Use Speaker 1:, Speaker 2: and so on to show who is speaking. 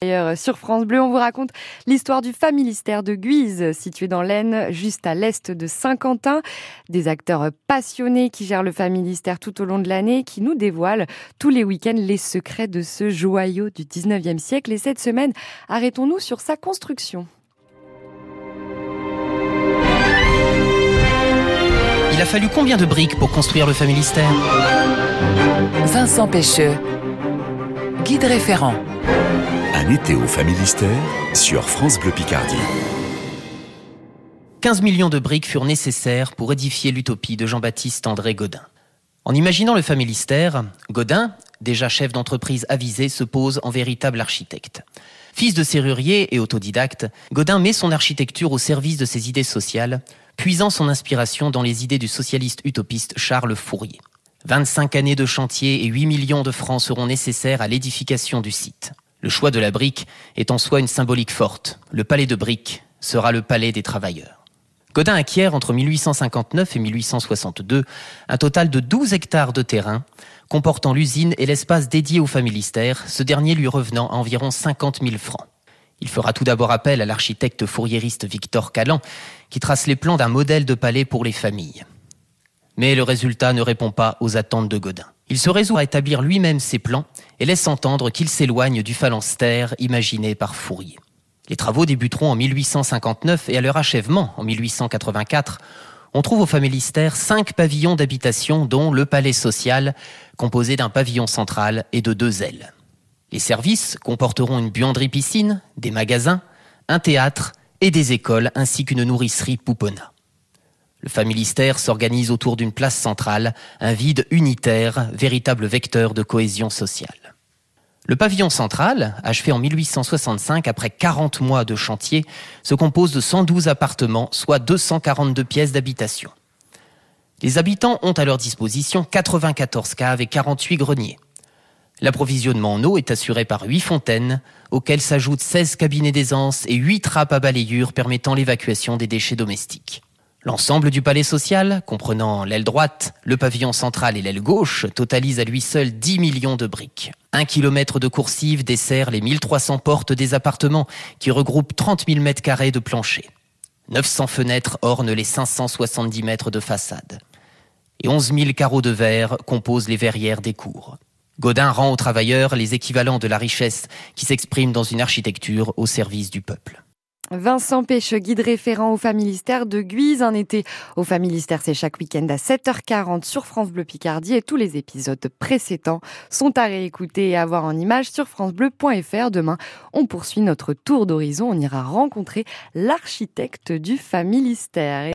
Speaker 1: D'ailleurs, sur France Bleu, on vous raconte l'histoire du Familistère de Guise, situé dans l'Aisne, juste à l'est de Saint-Quentin. Des acteurs passionnés qui gèrent le Familistère tout au long de l'année, qui nous dévoilent tous les week-ends les secrets de ce joyau du 19e siècle. Et cette semaine, arrêtons-nous sur sa construction.
Speaker 2: Il a fallu combien de briques pour construire le Familistère?
Speaker 3: Vincent Pêcheux, guide référent.
Speaker 4: Un été au Familistère sur France Bleu Picardie.
Speaker 2: 15 millions de briques furent nécessaires pour édifier l'utopie de Jean-Baptiste André Godin. En imaginant le Familistère, Godin, déjà chef d'entreprise avisé, se pose en véritable architecte. Fils de serrurier et autodidacte, Godin met son architecture au service de ses idées sociales, puisant son inspiration dans les idées du socialiste utopiste Charles Fourier. 25 années de chantier et 8 millions de francs seront nécessaires à l'édification du site. Le choix de la brique est en soi une symbolique forte. Le palais de briques sera le palais des travailleurs. Godin acquiert entre 1859 et 1862 un total de 12 hectares de terrain, comportant l'usine et l'espace dédié au familistère, ce dernier lui revenant à environ 50 000 francs. Il fera tout d'abord appel à l'architecte fourriériste Victor Callan, qui trace les plans d'un modèle de palais pour les familles. Mais le résultat ne répond pas aux attentes de Godin. Il se résout à établir lui-même ses plans et laisse entendre qu'il s'éloigne du phalanstère imaginé par Fourier. Les travaux débuteront en 1859 et à leur achèvement, en 1884, on trouve au Familistère cinq pavillons d'habitation, dont le palais social, composé d'un pavillon central et de deux ailes. Les services comporteront une buanderie-piscine, des magasins, un théâtre et des écoles, ainsi qu'une nourricerie Poupona. Le familistère s'organise autour d'une place centrale, un vide unitaire, véritable vecteur de cohésion sociale. Le pavillon central, achevé en 1865 après 40 mois de chantier, se compose de 112 appartements, soit 242 pièces d'habitation. Les habitants ont à leur disposition 94 caves et 48 greniers. L'approvisionnement en eau est assuré par 8 fontaines, auxquelles s'ajoutent 16 cabinets d'aisance et 8 trappes à balayure permettant l'évacuation des déchets domestiques. L'ensemble du palais social, comprenant l'aile droite, le pavillon central et l'aile gauche, totalise à lui seul 10 millions de briques. Un kilomètre de coursive dessert les 1300 portes des appartements qui regroupent 30 000 mètres carrés de plancher. 900 fenêtres ornent les 570 mètres de façade. Et 11 000 carreaux de verre composent les verrières des cours. Godin rend aux travailleurs les équivalents de la richesse qui s'exprime dans une architecture au service du peuple.
Speaker 1: Vincent Pêche, guide référent au Familistère de Guise. Un été au Familistère, c'est chaque week-end à 7h40 sur France Bleu Picardie et tous les épisodes précédents sont à réécouter et à voir en images sur francebleu.fr. Demain, on poursuit notre tour d'horizon. On ira rencontrer l'architecte du Familistère.